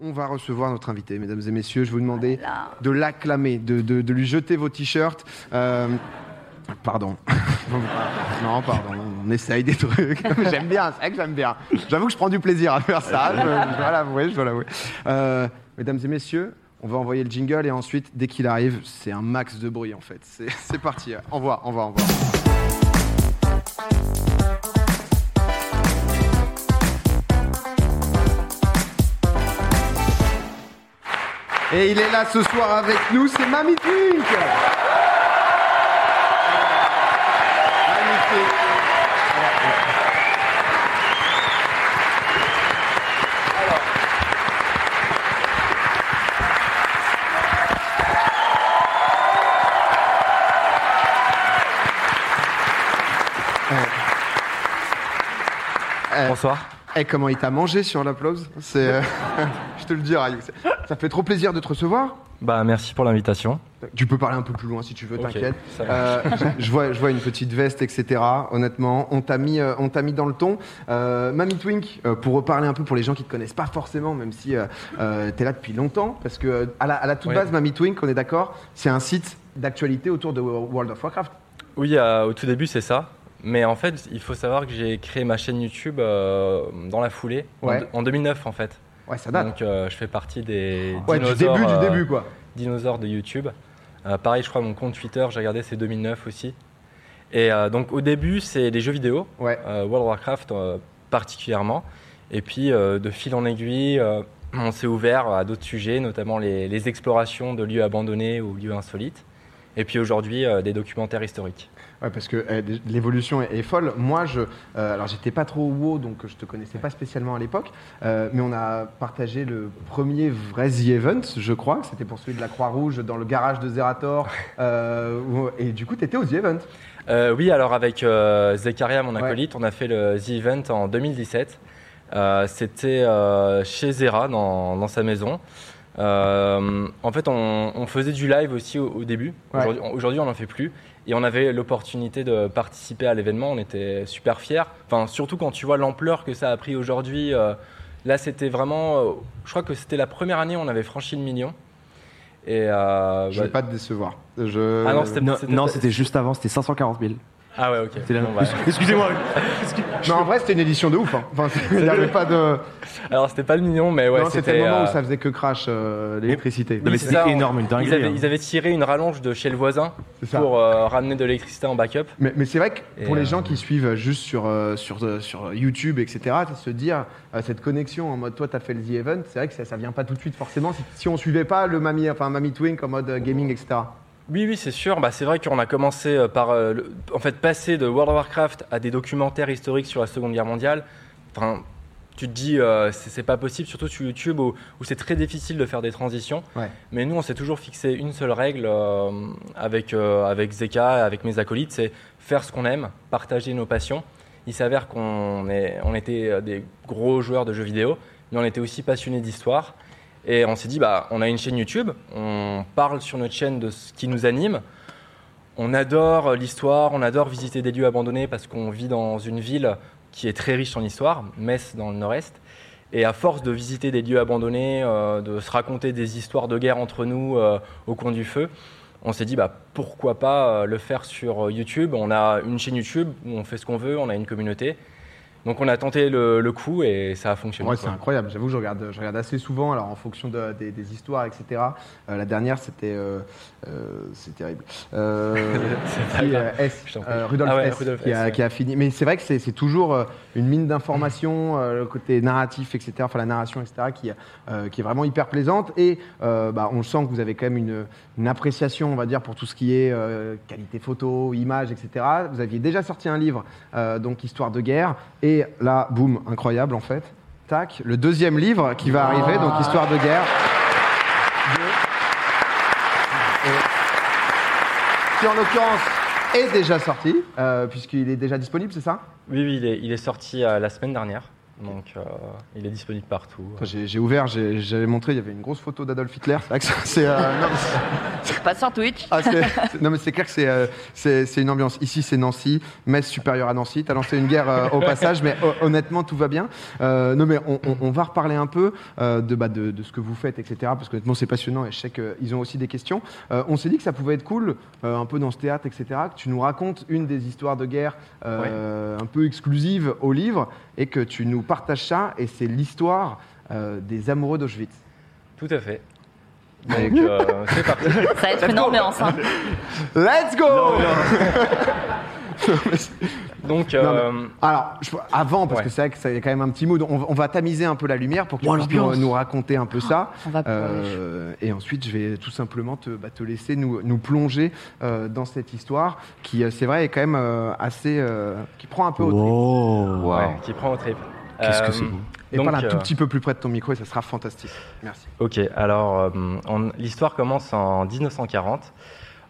on va recevoir notre invité. Mesdames et messieurs, je vous demander de l'acclamer, de, de- de lui jeter vos t-shirts. Euh, Pardon. non, pardon. On essaye des trucs. j'aime bien, c'est vrai que j'aime bien. J'avoue que je prends du plaisir à faire ça. Je, je dois l'avouer, je dois l'avouer. Euh, mesdames et messieurs, on va envoyer le jingle et ensuite, dès qu'il arrive, c'est un max de bruit en fait. C'est parti. Envoie, envoie, envoie. Et il est là ce soir avec nous, c'est Mamie Twink. Magnifique. Bonsoir. Et comment il t'a mangé sur l'applause C'est, euh, je te le dis, Rayou. Ça fait trop plaisir de te recevoir. Bah merci pour l'invitation. Tu peux parler un peu plus loin si tu veux, t'inquiète. Euh, je, vois, je vois une petite veste, etc. Honnêtement, on t'a mis, euh, on t'a mis dans le ton. Euh, Mamie Twink, euh, pour reparler un peu pour les gens qui te connaissent pas forcément, même si euh, euh, t'es là depuis longtemps, parce que à la, à la toute Ouais. base, Mamie Twink, on est d'accord, c'est un site d'actualité autour de World of Warcraft. Oui, au tout début c'est ça. Mais en fait, il faut savoir que j'ai créé ma chaîne YouTube dans la foulée, Ouais. en, 2009 en fait. Ouais, ça date. Donc euh, je fais partie des ouais, du dinosaures, début, du euh, début, quoi. dinosaures de YouTube. Euh, pareil, je crois mon compte Twitter, j'ai regardé, c'est 2009 aussi. Et donc au début, c'est les jeux vidéo, Ouais. World of Warcraft particulièrement. Et puis de fil en aiguille, on s'est ouvert à d'autres sujets, notamment les, les explorations de lieux abandonnés ou lieux insolites. Et puis aujourd'hui, euh, des documentaires historiques. Ouais, parce que euh, l'évolution est, est folle. Moi, je, euh, alors j'étais pas trop WoW, donc je te connaissais pas spécialement à l'époque, euh, mais on a partagé le premier vrai The Event, je crois, c'était pour celui de la Croix-Rouge dans le garage de Zerator, et du coup, tu étais au The Event. Oui, alors avec Zekaria, mon Ouais. acolyte, on a fait le The Event en 2017. Euh, C'était chez Zera, dans, dans sa maison. Euh, en fait, on, on faisait du live aussi au, au début. Ouais. Aujourd'hui- on n'en fait plus. Et on avait l'opportunité de participer à l'événement. On était super fiers. Enfin, surtout quand tu vois l'ampleur que ça a pris aujourd'hui. euh, là, c'était vraiment. euh, je crois que c'était la première année où on avait franchi le million. Et euh, Je vais bah- pas te décevoir. Je... Ah non, c'était juste avant, c'était 540 000. Ah ouais, ok. C'est la- Bon, bah, Excusez-moi. Mais en vrai, c'était une édition de ouf. hein. Enfin, il n'y avait pas de. Alors c'était pas le million, mais ouais, non, c'était le moment euh, où ça faisait que crash euh, l'électricité. Non, mais c'est c'était énorme, une Ils dinguerie. avaient, hein. ils avaient tiré une rallonge de chez le voisin pour euh, ramener de l'électricité en backup. Mais, mais c'est vrai que Et, pour les euh, gens qui suivent juste sur, euh, sur, euh, sur YouTube, etc., se dire euh, cette connexion en mode toi, tu as fait le The Event, c'est vrai que ça, ça vient pas tout de suite forcément si, si on suivait pas le Mami, enfin, Mami Twink en mode euh, gaming, etc. Oui, oui, c'est sûr. Bah, c'est vrai qu'on a commencé euh, par euh, le- en fait passer de World of Warcraft à des documentaires historiques sur la Seconde Guerre mondiale. Enfin, tu te dis euh, c'est pas possible, surtout sur YouTube où, où c'est très difficile de faire des transitions. Ouais. Mais nous, on s'est toujours fixé une seule règle euh, avec avec Zeka, avec mes acolytes, c'est faire ce qu'on aime, partager nos passions. Il s'avère qu'on on était des gros joueurs de jeux vidéo, mais on était aussi passionnés d'histoire. Et on s'est dit, bah, on a une chaîne YouTube, on parle sur notre chaîne de ce qui nous anime. On adore l'histoire, on adore visiter des lieux abandonnés parce qu'on vit dans une ville qui est très riche en histoire, Metz dans le nord-est. Et à force de visiter des lieux abandonnés, euh, de se raconter des histoires de guerre entre nous euh, au coin du feu, on s'est dit bah, pourquoi pas euh, le faire sur YouTube. On a une chaîne YouTube où on fait ce qu'on veut, on a une communauté. Donc on a tenté le, le coup et ça a fonctionné. Ouais, c'est incroyable. J'avoue, je regarde, je regarde assez souvent, alors en fonction de- des, des histoires, etc. Euh, la dernière, c'était. euh, euh, c'est terrible. Qui, S, Rudolf Ah ouais, S, Rudolf qui, S, a, ouais. qui a fini. Mais c'est vrai que c'est c'est toujours une mine d'informations, le côté narratif, etc. Enfin, la narration, etc., qui, qui est vraiment hyper plaisante. Et bah, on sent que vous avez quand même une, une appréciation, on va dire, pour tout ce qui est qualité photo, image, etc. Vous aviez déjà sorti un livre, donc Histoire de guerre. Et là, boum, incroyable en fait. Tac, le deuxième livre qui va arriver, donc Histoire de guerre. Et- Qui en l'occurrence est déjà sorti, euh, puisqu'il est déjà disponible, c'est ça? Oui, oui, il est, il est sorti euh, la semaine dernière. Donc, euh, il est disponible partout. J'ai ouvert, j'avais montré, il y avait une grosse photo d'Adolf Hitler. C'est euh, pas sur Twitch. Ah, non, mais c'est clair que euh, c'est une ambiance. Ici, c'est Nancy, Metz supérieure à Nancy. Tu as lancé une guerre au passage, mais honnêtement, tout va bien. non, mais on, va reparler un peu de, bah, de, de, ce que vous faites, etc. Parce que honnêtement, c'est passionnant et je sais qu'ils ont aussi des questions. on s'est dit que ça pouvait être cool, un peu dans ce théâtre, etc., que tu nous racontes une des histoires de guerre un peu exclusive au livre et que tu nous partages ça, et c'est l'histoire euh, des amoureux d'Auschwitz. Tout à fait. Donc, euh, c'est parti. Ça va être une ambiance. Hein. Let's go Donc, euh, alors, avant, parce que c'est vrai que ça y a quand même un petit mood, on, va tamiser un peu la lumière pour que tu puisses nous, raconter un peu ça. Euh, et ensuite, je vais tout simplement te, bah, te laisser nous, nous plonger euh, dans cette histoire qui, c'est vrai, est quand même assez. qui prend un peu au trip. Ouais, qui prend au trip. Qu'est-ce que c'est Et parle un tout petit peu plus près de ton micro et ça sera fantastique. Merci. Ok, alors l'histoire commence en 1940.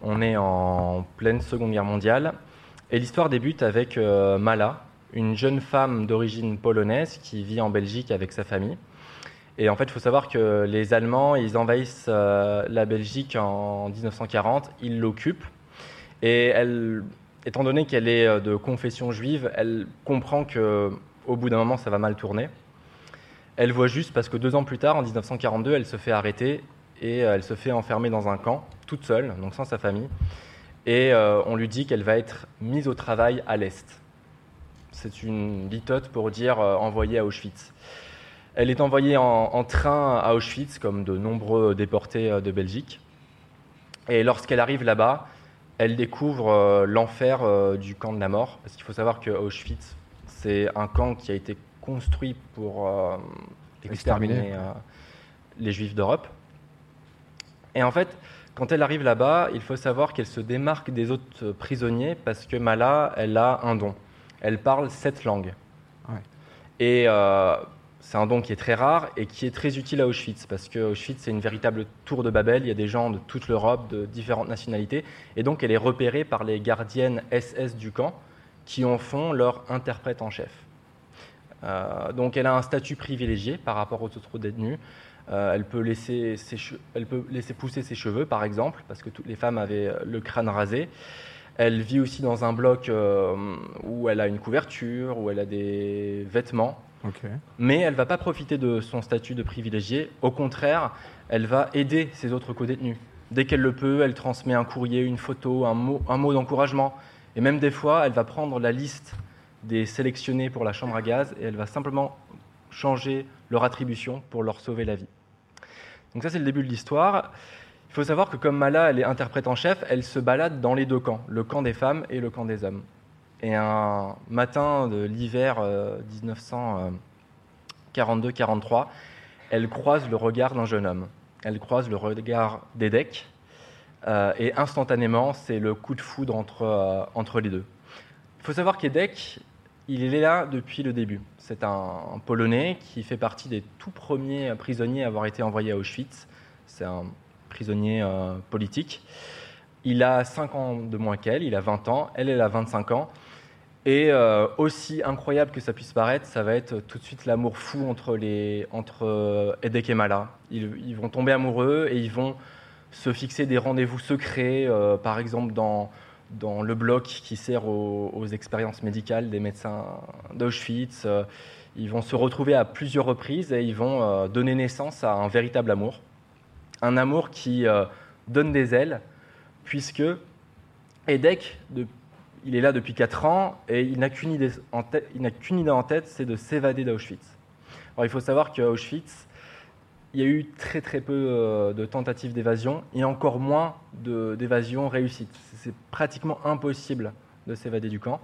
On est en pleine Seconde Guerre mondiale et l'histoire débute avec euh, Mala, une jeune femme d'origine polonaise qui vit en Belgique avec sa famille. Et en fait, il faut savoir que les Allemands, ils envahissent euh, la Belgique en 1940, ils l'occupent. Et elle, étant donné qu'elle est euh, de confession juive, elle comprend que au bout d'un moment, ça va mal tourner. Elle voit juste parce que deux ans plus tard, en 1942, elle se fait arrêter et elle se fait enfermer dans un camp, toute seule, donc sans sa famille et euh, on lui dit qu'elle va être mise au travail à l'Est. C'est une litote pour dire euh, envoyée à Auschwitz. Elle est envoyée en, train à Auschwitz, comme de nombreux déportés euh, de Belgique. Et lorsqu'elle arrive là-bas, elle découvre l'enfer du camp de la mort, parce qu'il faut savoir que Auschwitz, c'est un camp qui a été construit pour exterminer les Juifs d'Europe. Et en fait, quand elle arrive là-bas, il faut savoir qu'elle se démarque des autres prisonniers parce que Mala, elle a un don. Elle parle sept langues. Et euh, c'est un don qui est très rare et qui est très utile à Auschwitz parce que Auschwitz, c'est une véritable tour de Babel. Il y a des gens de toute l'Europe, de différentes nationalités. Et donc, elle est repérée par les gardiennes SS du camp qui en font leur interprète en chef. Euh, donc, elle a un statut privilégié par rapport aux autres détenus. Euh, elle, peut laisser elle peut laisser pousser ses cheveux, par exemple, parce que toutes les femmes avaient euh, le crâne rasé. Elle vit aussi dans un bloc euh, où elle a une couverture, où elle a des vêtements. Mais elle ne va pas profiter de son statut de privilégié. Au contraire, elle va aider ses autres co-détenus. Dès qu'elle le peut, elle transmet un courrier, une photo, un mot, un mot d'encouragement. Et même des fois, elle va prendre la liste des sélectionnés pour la chambre à gaz et elle va simplement changer leur attribution pour leur sauver la vie. Donc ça, c'est le début de l'histoire. Il faut savoir que comme Mala, elle est interprète en chef, elle se balade dans les deux camps, le camp des femmes et le camp des hommes. Et un matin de l'hiver 1942-43, euh, elle croise le regard d'un jeune homme. Elle croise le regard d'Edek. Euh, et instantanément, c'est le coup de foudre entre, euh, entre les deux. Il faut savoir qu'Edek, il est là depuis le début. C'est un, Polonais qui fait partie des tout premiers prisonniers à avoir été envoyés à Auschwitz. C'est un prisonnier euh, politique. Il a 5 ans de moins qu'elle, il a 20 ans, elle, elle a 25 ans. Et aussi incroyable que ça puisse paraître, ça va être tout de suite l'amour fou entre, les, entre Edek et Mala. Ils, vont tomber amoureux et ils vont se fixer des rendez-vous secrets, par exemple dans, dans le bloc qui sert aux, expériences médicales des médecins d'Auschwitz. Euh, ils vont se retrouver à plusieurs reprises et ils vont euh, donner naissance à un véritable amour. Un amour qui euh, donne des ailes, puisque Edek, il est là depuis 4 ans et il n'a qu'une idée en tête, c'est de s'évader d'Auschwitz. Alors il faut savoir qu'à Auschwitz, il y a eu très très peu euh, de tentatives d'évasion et encore moins d'évasion réussite. C'est pratiquement impossible de s'évader du camp.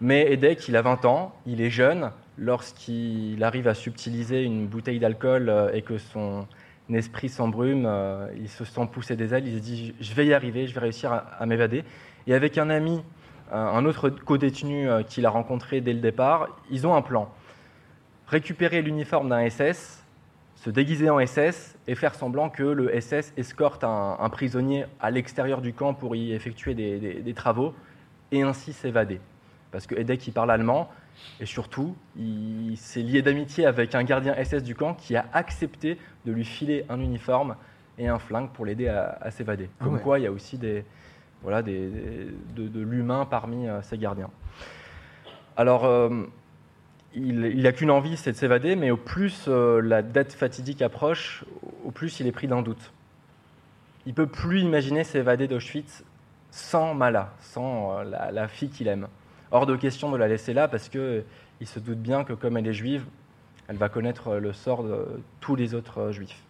Mais Edek, il a 20 ans, il est jeune. Lorsqu'il arrive à subtiliser une bouteille d'alcool euh, et que son esprit s'embrume, euh, il se sent pousser des ailes, il se dit je vais y arriver, je vais réussir à, m'évader. Et avec un ami, un autre co-détenu qu'il a rencontré dès le départ, ils ont un plan. Récupérer l'uniforme d'un SS, se déguiser en SS et faire semblant que le SS escorte un, prisonnier à l'extérieur du camp pour y effectuer des, travaux et ainsi s'évader. parce que Edek il parle allemand, et surtout, il s'est lié d'amitié avec un gardien SS du camp qui a accepté de lui filer un uniforme et un flingue pour l'aider à, s'évader. Ah Comme ouais. quoi, il y a aussi des, voilà, des, de, de l'humain parmi euh, ces gardiens. Alors, euh, il n'a qu'une envie, c'est de s'évader, mais au plus euh, la date fatidique approche, au plus il est pris d'un doute. Il peut plus imaginer s'évader d'Auschwitz sans Mala, sans euh, la, fille qu'il aime. Hors de question de la laisser là parce que se doute bien que comme elle est juive, elle va connaître le sort de tous les autres euh, juifs.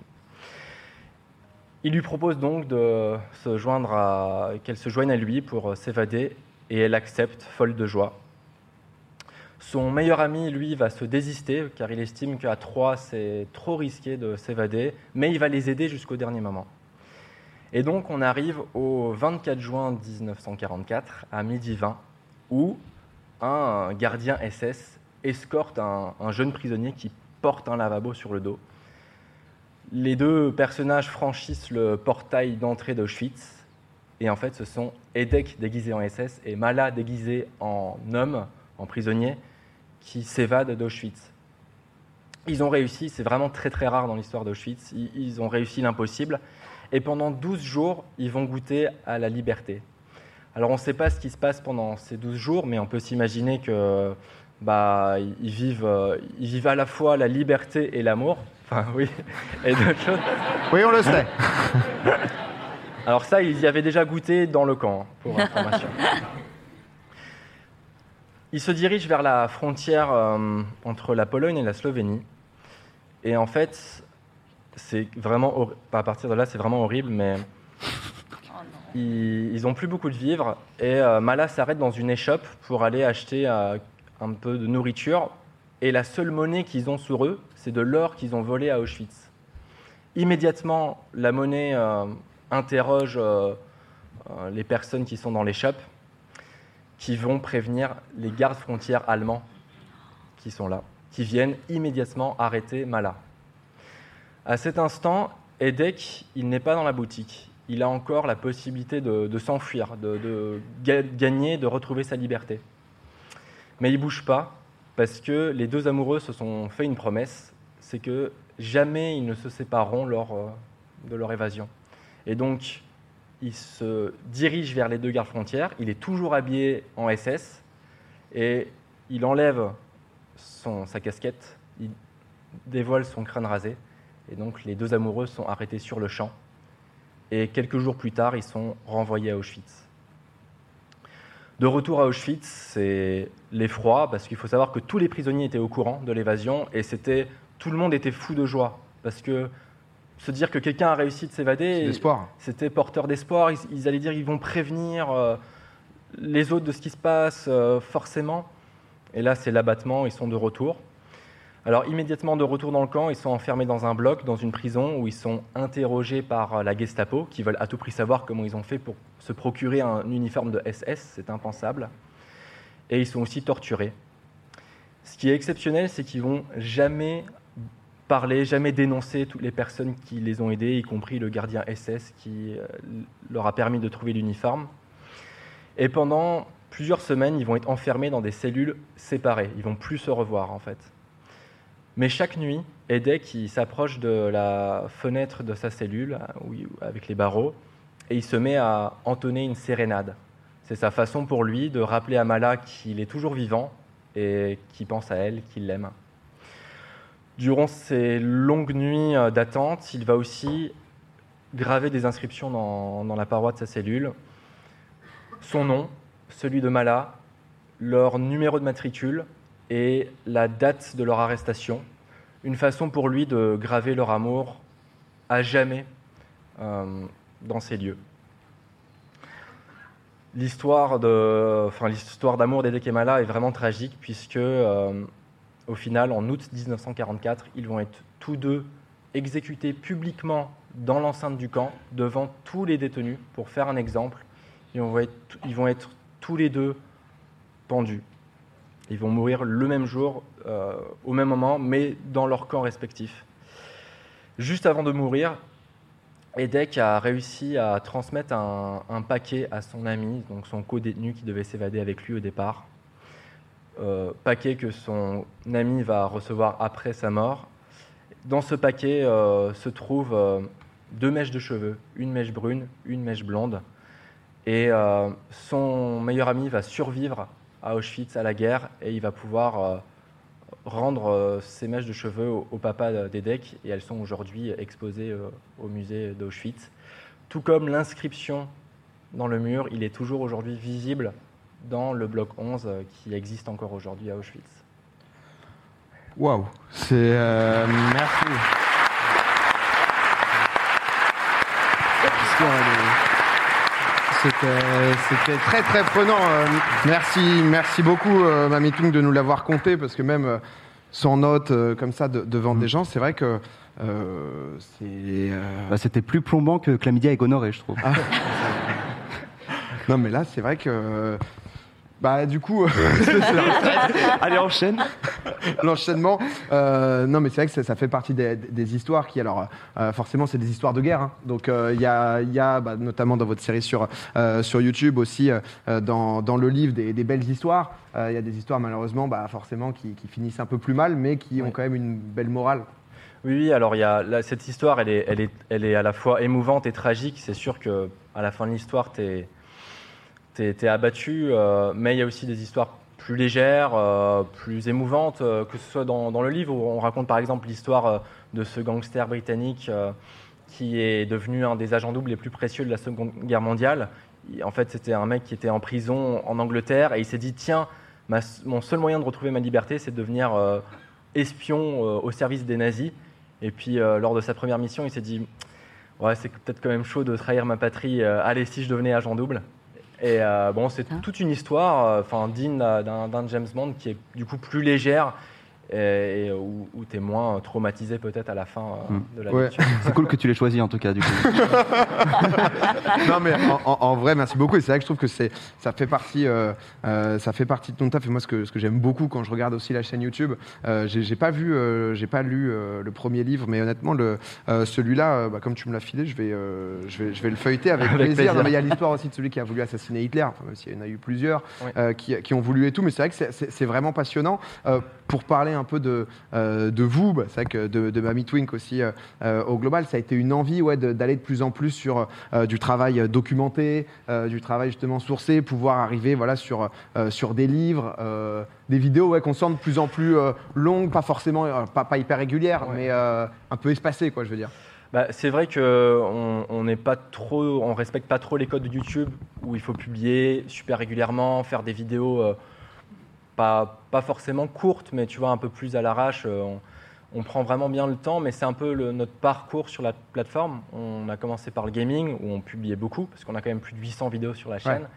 Il lui propose donc de qu'elle se joigne à lui pour euh, s'évader et elle accepte, folle de joie. Son meilleur ami, lui, va se désister car il estime qu'à trois, c'est trop risqué de s'évader, mais il va les aider jusqu'au dernier moment. Et donc, on arrive au 24 juin 1944, à midi 20, où un gardien SS escorte un, un jeune prisonnier qui porte un lavabo sur le dos. Les deux personnages franchissent le portail d'entrée d'Auschwitz, et en fait, ce sont Edek déguisé en SS et Mala déguisé en homme, en prisonnier, qui s'évadent d'Auschwitz. Ils ont réussi, c'est vraiment très très rare dans l'histoire d'Auschwitz, ils, ont réussi l'impossible, et pendant 12 jours, ils vont goûter à la liberté. Alors on ne sait pas ce qui se passe pendant ces 12 jours, mais on peut s'imaginer que bah, ils, vivent, euh, ils vivent à la fois la liberté et l'amour, enfin oui, et d'autres choses. Oui, on le sait. Alors ça, ils y avaient déjà goûté dans le camp, pour information. Ils se dirigent vers la frontière euh, entre la Pologne et la Slovénie. Et en fait, c'est vraiment, à partir de là, c'est vraiment horrible, mais Oh ils, ils ont plus beaucoup de vivres. Et euh, Mala s'arrête dans une échoppe pour aller acheter euh, un peu de nourriture. Et la seule monnaie qu'ils ont sur eux, c'est de l'or qu'ils ont volé à Auschwitz. Immédiatement, la monnaie euh, interroge les personnes qui sont dans l'échoppe, qui vont prévenir les gardes frontières allemands qui sont là, qui viennent immédiatement arrêter Mala. À cet instant, Edek, il n'est pas dans la boutique. Il a encore la possibilité de, s'enfuir, de, de ga- gagner, de retrouver sa liberté. Mais il bouge pas parce que les deux amoureux se sont fait une promesse, c'est que jamais ils ne se sépareront lors euh, de leur évasion. Et donc, il se dirige vers les deux gardes frontières. Il est toujours habillé en SS et il enlève sa casquette, il dévoile son crâne rasé. Et donc, les deux amoureux sont arrêtés sur le champ. Et quelques jours plus tard, ils sont renvoyés à Auschwitz. De retour à Auschwitz, c'est l'effroi, parce qu'il faut savoir que tous les prisonniers étaient au courant de l'évasion, et c'était, tout le monde était fou de joie, parce que se dire que quelqu'un a réussi de s'évader, c'était porteur d'espoir. Ils, ils allaient dire qu'ils vont prévenir euh, les autres de ce qui se passe, euh, forcément. Et là, c'est l'abattement, ils sont de retour. Alors, immédiatement de retour dans le camp, ils sont enfermés dans un bloc, dans une prison, où ils sont interrogés par euh, la Gestapo, qui veulent à tout prix savoir comment ils ont fait pour se procurer un uniforme de SS, c'est impensable. Et ils sont aussi torturés. Ce qui est exceptionnel, c'est qu'ils vont jamais parler, jamais dénoncer toutes les personnes qui les ont aidés, y compris le gardien SS qui euh, leur a permis de trouver l'uniforme. Et pendant plusieurs semaines, ils vont être enfermés dans des cellules séparées. Ils vont plus se revoir en fait. Mais chaque nuit, Edek il s'approche de la fenêtre de sa cellule il- avec les barreaux et il se met à entonner une sérénade. C'est sa façon pour lui de rappeler à Mala qu'il est toujours vivant et qu'il pense à elle, qu'il l'aime. Durant ces longues nuits euh, d'attente, il va aussi graver des inscriptions dans, la paroi de sa cellule. Son nom, celui de Mala, leur numéro de matricule et la date de leur arrestation. Une façon pour lui de graver leur amour à jamais euh, dans ces lieux. L'histoire de, enfin, d'amour d'Edek et Mala est vraiment tragique puisque euh, au final, en août 1944, ils vont être tous deux exécutés publiquement dans l'enceinte du camp, devant tous les détenus, pour faire un exemple. Ils vont être, tous les deux pendus. Ils vont mourir le même jour, euh, au même moment, mais dans leur camp respectif. Juste avant de mourir, Edek a réussi à transmettre un, un paquet à son ami, donc son co-détenu qui devait s'évader avec lui au départ. Paquet que son ami va recevoir après sa mort. Dans ce paquet se trouvent deux mèches de cheveux, une mèche brune, une mèche blonde. Et son meilleur ami va survivre à Auschwitz, à la guerre, et il va pouvoir rendre ces mèches de cheveux au, papa d'Edek, et elles sont aujourd'hui exposées au musée d'Auschwitz. Tout comme l'inscription dans le mur, il est toujours aujourd'hui visible dans le bloc 11 euh, qui existe encore aujourd'hui à Auschwitz. Waouh, c'est euh, merci. C'était très très prenant. Euh, merci, merci beaucoup Mamie Tung de nous l'avoir compté parce que même sans note comme ça devant mm. des gens, c'est vrai que c'est. Bah, c'était plus plombant que Chlamydia et Gonorrhée, je trouve. Ah. Non, mais là, c'est vrai que. Bah, du coup. Allez, enchaîne. L'enchaînement. Euh, non, mais c'est vrai que ça, fait partie des, histoires qui, alors, euh, forcément, c'est des histoires de guerre. Hein. Donc, euh, il y a, y a bah, notamment dans votre série sur, sur YouTube aussi, dans, dans, le livre, des, belles histoires. Il y a des histoires, malheureusement, bah, forcément, qui, finissent un peu plus mal, mais qui ont quand même une belle morale. Oui, alors il y a, cette histoire, elle est, elle, est, elle est à la fois émouvante et tragique. C'est sûr qu'à la fin de l'histoire, tu abattu, euh, mais il y a aussi des histoires plus légères, euh, plus émouvantes, euh, que ce soit dans, le livre où on raconte par exemple l'histoire de ce gangster britannique qui est devenu un des agents doubles les plus précieux de la Seconde Guerre mondiale. En fait, c'était un mec qui était en prison en Angleterre et il s'est dit tiens, mon seul moyen de retrouver ma liberté, c'est de devenir espion au service des nazis. Et puis, lors de sa première mission, il s'est dit ouais, c'est peut-être quand même chaud de trahir ma patrie. allez, si je devenais agent double. Et euh, bon, c'est toute une histoire, euh, enfin, digne d'un James Bond qui est du coup plus légère et, où, tu es moins traumatisé peut-être à la fin euh, hmm. de la lecture. C'est cool que tu l'aies choisi en tout cas du coup. non mais en, vrai merci beaucoup et c'est vrai que je trouve que c'est ça fait partie euh, euh, ça fait partie de ton taf et moi ce que ce que j'aime beaucoup quand je regarde aussi la chaîne YouTube j'ai pas vu j'ai pas lu le premier livre mais honnêtement le celui-là bah, comme tu me l'as filé je vais je vais je vais le feuilleter avec, plaisir. il y a l'histoire aussi de celui qui a voulu assassiner Hitler enfin, même s'il y en a eu plusieurs qui, qui, ont voulu et tout mais c'est vrai que c'est vraiment passionnant pour parler un peu de, euh, de vous, bah, c'est vrai que de, de Mamie Twink aussi euh, euh, au global, ça a été une envie ouais, d'aller de, plus en plus sur du travail documenté, du travail justement sourcé, pouvoir arriver voilà, sur, sur des livres, des vidéos ouais, qu'on sent de plus en plus longues, pas forcément, pas, pas, hyper régulières, mais un peu espacées, quoi, je veux dire. Bah, c'est vrai qu'on on n'est pas trop, on respecte pas trop les codes de YouTube où il faut publier super régulièrement, faire des vidéos pas, pas forcément courte, mais tu vois, un peu plus à l'arrache. Euh, on, prend vraiment bien le temps, mais c'est un peu notre parcours sur la plateforme. On a commencé par le gaming, où on publiait beaucoup, parce qu'on a quand même plus de 800 vidéos sur la chaîne.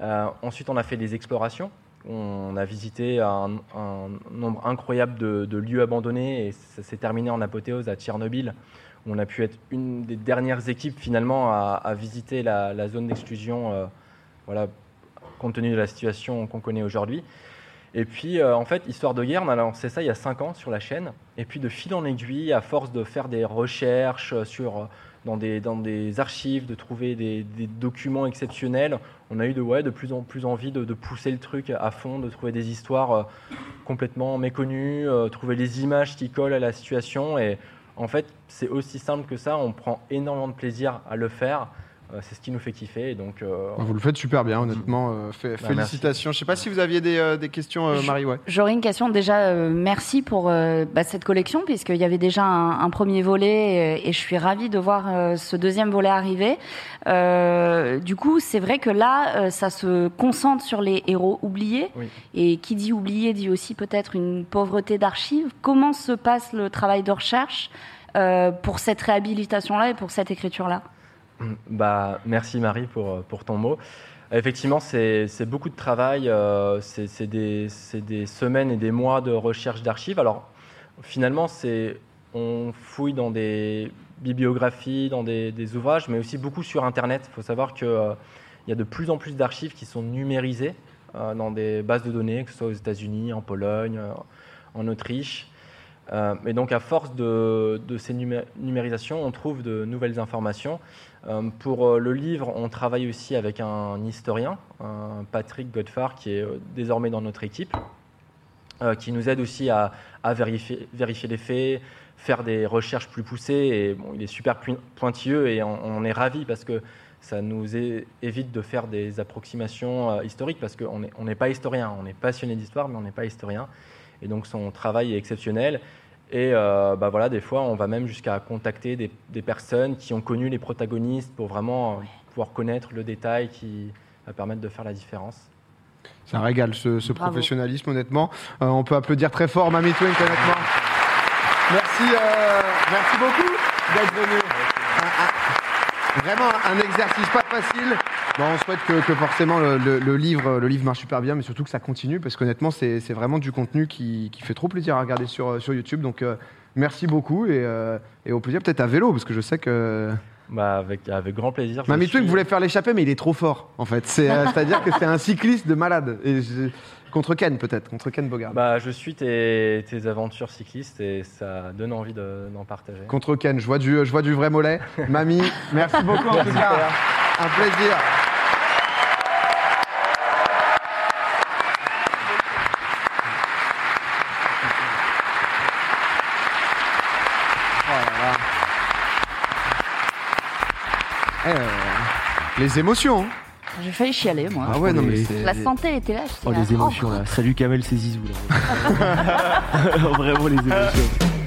Euh, ensuite, on a fait des explorations. On a visité un, nombre incroyable de, lieux abandonnés, et ça s'est terminé en apothéose à Tchernobyl, où on a pu être une des dernières équipes finalement à, visiter la, zone d'exclusion, euh, voilà, compte tenu de la situation qu'on connaît aujourd'hui. Et puis, euh, en fait, Histoire de guerre, on a lancé ça il y a 5 ans sur la chaîne. Et puis, de fil en aiguille, à force de faire des recherches sur, euh, dans, des, dans des archives, de trouver des, documents exceptionnels, on a eu de, ouais, de plus en plus envie de, pousser le truc à fond, de trouver des histoires euh, complètement méconnues, trouver les images qui collent à la situation. Et en fait, c'est aussi simple que ça. On prend énormément de plaisir à le faire. Euh, c'est ce qui nous fait kiffer. donc, euh, vous le faites super bien, honnêtement. Euh, bah, félicitations. Je ne sais pas si vous aviez des, questions, Marie. Ouais. J'aurais une question. Déjà, merci pour bah, cette collection, puisqu'il y avait déjà un, premier volet, et, je suis ravie de voir ce deuxième volet arriver. du coup, c'est vrai que là, ça se concentre sur les héros oubliés. Et qui dit oublié dit aussi peut-être une pauvreté d'archives. Comment se passe le travail de recherche pour cette réhabilitation-là et pour cette écriture-là? Bah, merci Marie pour, euh, pour ton mot. Effectivement, c'est beaucoup de travail, euh, c'est des, des, semaines et des mois de recherche d'archives. Alors, finalement, on fouille dans des bibliographies, dans des, des, ouvrages, mais aussi beaucoup sur Internet. Il faut savoir qu'il euh, y a de plus en plus d'archives qui sont numérisées dans des bases de données, que ce soit aux États-Unis, en Pologne, en Autriche. Et donc, à force de, ces numérisations, on trouve de nouvelles informations. Euh, pour euh, le livre, on travaille aussi avec un historien, Patrick Godfard, qui est euh, désormais dans notre équipe. qui nous aide aussi à, vérifier, les faits, faire des recherches plus poussées. Et bon, il est super pointilleux et on, est ravis parce que ça nous évite de faire des approximations euh, historiques parce qu'on n'est on n'est pas historien. On est passionné d'histoire, mais on n'est pas historien. Et donc son travail est exceptionnel. Et euh, bah voilà, des fois, on va même jusqu'à contacter des, personnes qui ont connu les protagonistes pour vraiment euh, pouvoir connaître le détail qui va permettre de faire la différence. Ça régale ce, professionnalisme, honnêtement. on peut applaudir très fort Mamie Twink, honnêtement. Merci, euh, merci beaucoup d'être venu. Vraiment un exercice pas facile. on souhaite que, forcément le, livre, le livre marche super bien, mais surtout que ça continue, parce qu'honnêtement, c'est vraiment du contenu qui, fait trop plaisir à regarder sur, sur YouTube. Donc, euh, merci beaucoup et, euh, et au plaisir peut-être à vélo, parce que je sais que. Bah avec, avec grand plaisir. Mamie Twink voulait faire l'échappée, mais il est trop fort, en fait. C'est-à-dire que c'est un cycliste de malade. Et Contre Ken peut-être, contre Ken Bogard. Bah, je suis tes, aventures cyclistes et ça donne envie d'en partager. Contre Ken, je vois du, je vois du vrai mollet. Mamie, merci beaucoup en tout cas. Un plaisir. Oh eh, les émotions. Hein. J'ai failli chialer, moi. Ah ouais, non, mais La santé était là. Oh, les émotions, là. Salut Kamel, c'est Zizou, là. Vraiment, les émotions.